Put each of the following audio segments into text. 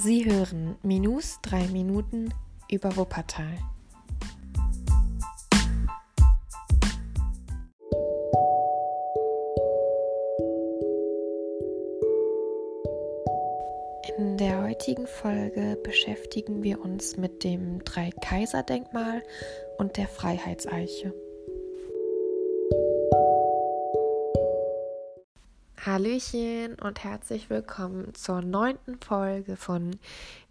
Sie hören Minus 3 Minuten über Wuppertal. In der heutigen Folge beschäftigen wir uns mit dem Drei-Kaiser-Denkmal und der Freiheitseiche. Hallöchen und herzlich willkommen zur neunten Folge von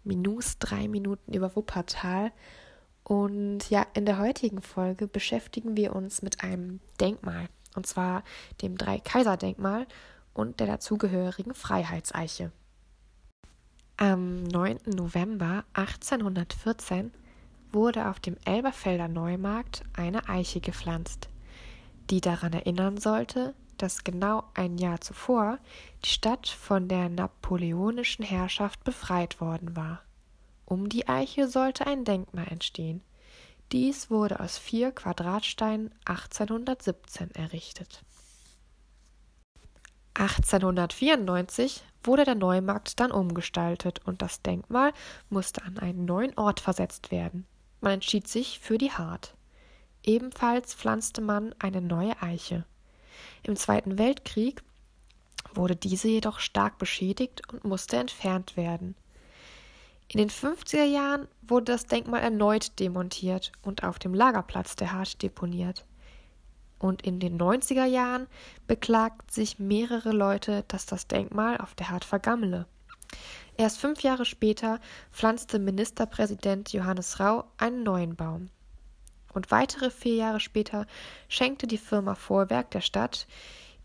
Minus drei Minuten über Wuppertal. Und ja, in der heutigen Folge beschäftigen wir uns mit einem Denkmal, und zwar dem Drei-Kaiser-Denkmal und der dazugehörigen Freiheitseiche. Am 9. November 1814 wurde auf dem Elberfelder Neumarkt eine Eiche gepflanzt, die daran erinnern sollte, dass genau ein Jahr zuvor die Stadt von der napoleonischen Herrschaft befreit worden war. Um die Eiche sollte ein Denkmal entstehen. Dies wurde aus vier Quadratsteinen 1817 errichtet. 1894 wurde der Neumarkt dann umgestaltet und das Denkmal musste an einen neuen Ort versetzt werden. Man entschied sich für die Hart. Ebenfalls pflanzte man eine neue Eiche. Im Zweiten Weltkrieg wurde diese jedoch stark beschädigt und musste entfernt werden. In den 50er Jahren wurde das Denkmal erneut demontiert und auf dem Lagerplatz der Hart deponiert. Und in den 90er Jahren beklagten sich mehrere Leute, dass das Denkmal auf der Hart vergammele. Erst fünf Jahre später pflanzte Ministerpräsident Johannes Rau einen neuen Baum und weitere vier Jahre später schenkte die Firma Vorwerk der Stadt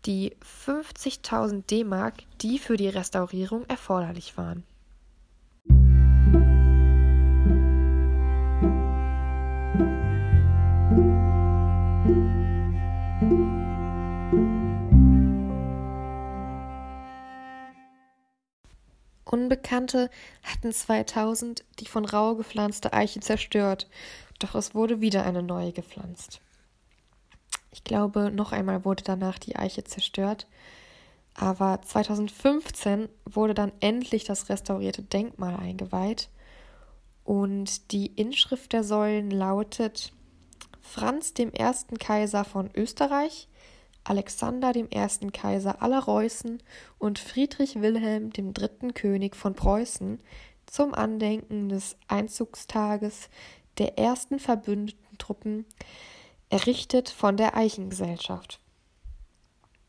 die 50.000 D-Mark, die für die Restaurierung erforderlich waren. Unbekannte hatten 2000 die von Rau gepflanzte Eiche zerstört. Doch es wurde wieder eine neue gepflanzt. Ich glaube, noch einmal wurde danach die Eiche zerstört, aber 2015 wurde dann endlich das restaurierte Denkmal eingeweiht. Und die Inschrift der Säulen lautet Franz dem ersten Kaiser von Österreich, Alexander dem ersten Kaiser aller Reußen und Friedrich Wilhelm dem dritten König von Preußen zum Andenken des Einzugstages der ersten verbündeten Truppen, errichtet von der Eichengesellschaft.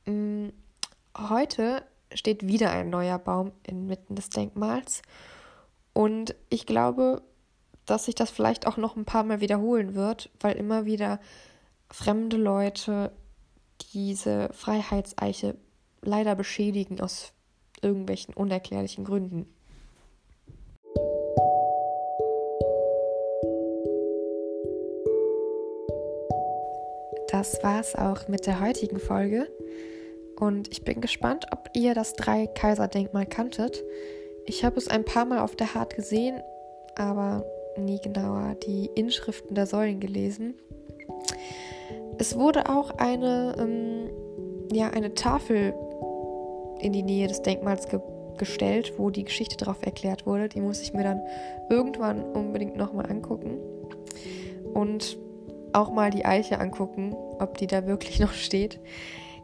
Mm, heute steht wieder ein neuer Baum inmitten des Denkmals und ich glaube, dass sich das vielleicht auch noch ein paar Mal wiederholen wird, weil immer wieder fremde Leute diese Freiheitseiche leider beschädigen aus irgendwelchen unerklärlichen Gründen. das war's auch mit der heutigen Folge. Und ich bin gespannt, ob ihr das Drei-Kaiser-Denkmal kanntet. Ich habe es ein paar Mal auf der Hart gesehen, aber nie genauer die Inschriften der Säulen gelesen. Es wurde auch eine, ähm, ja, eine Tafel in die Nähe des Denkmals ge gestellt, wo die Geschichte darauf erklärt wurde. Die muss ich mir dann irgendwann unbedingt nochmal angucken. Und auch mal die Eiche angucken, ob die da wirklich noch steht.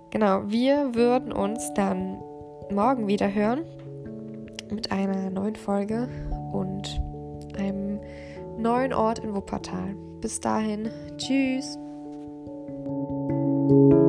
Genau, wir würden uns dann morgen wieder hören mit einer neuen Folge und einem neuen Ort in Wuppertal. Bis dahin, tschüss. Thank you.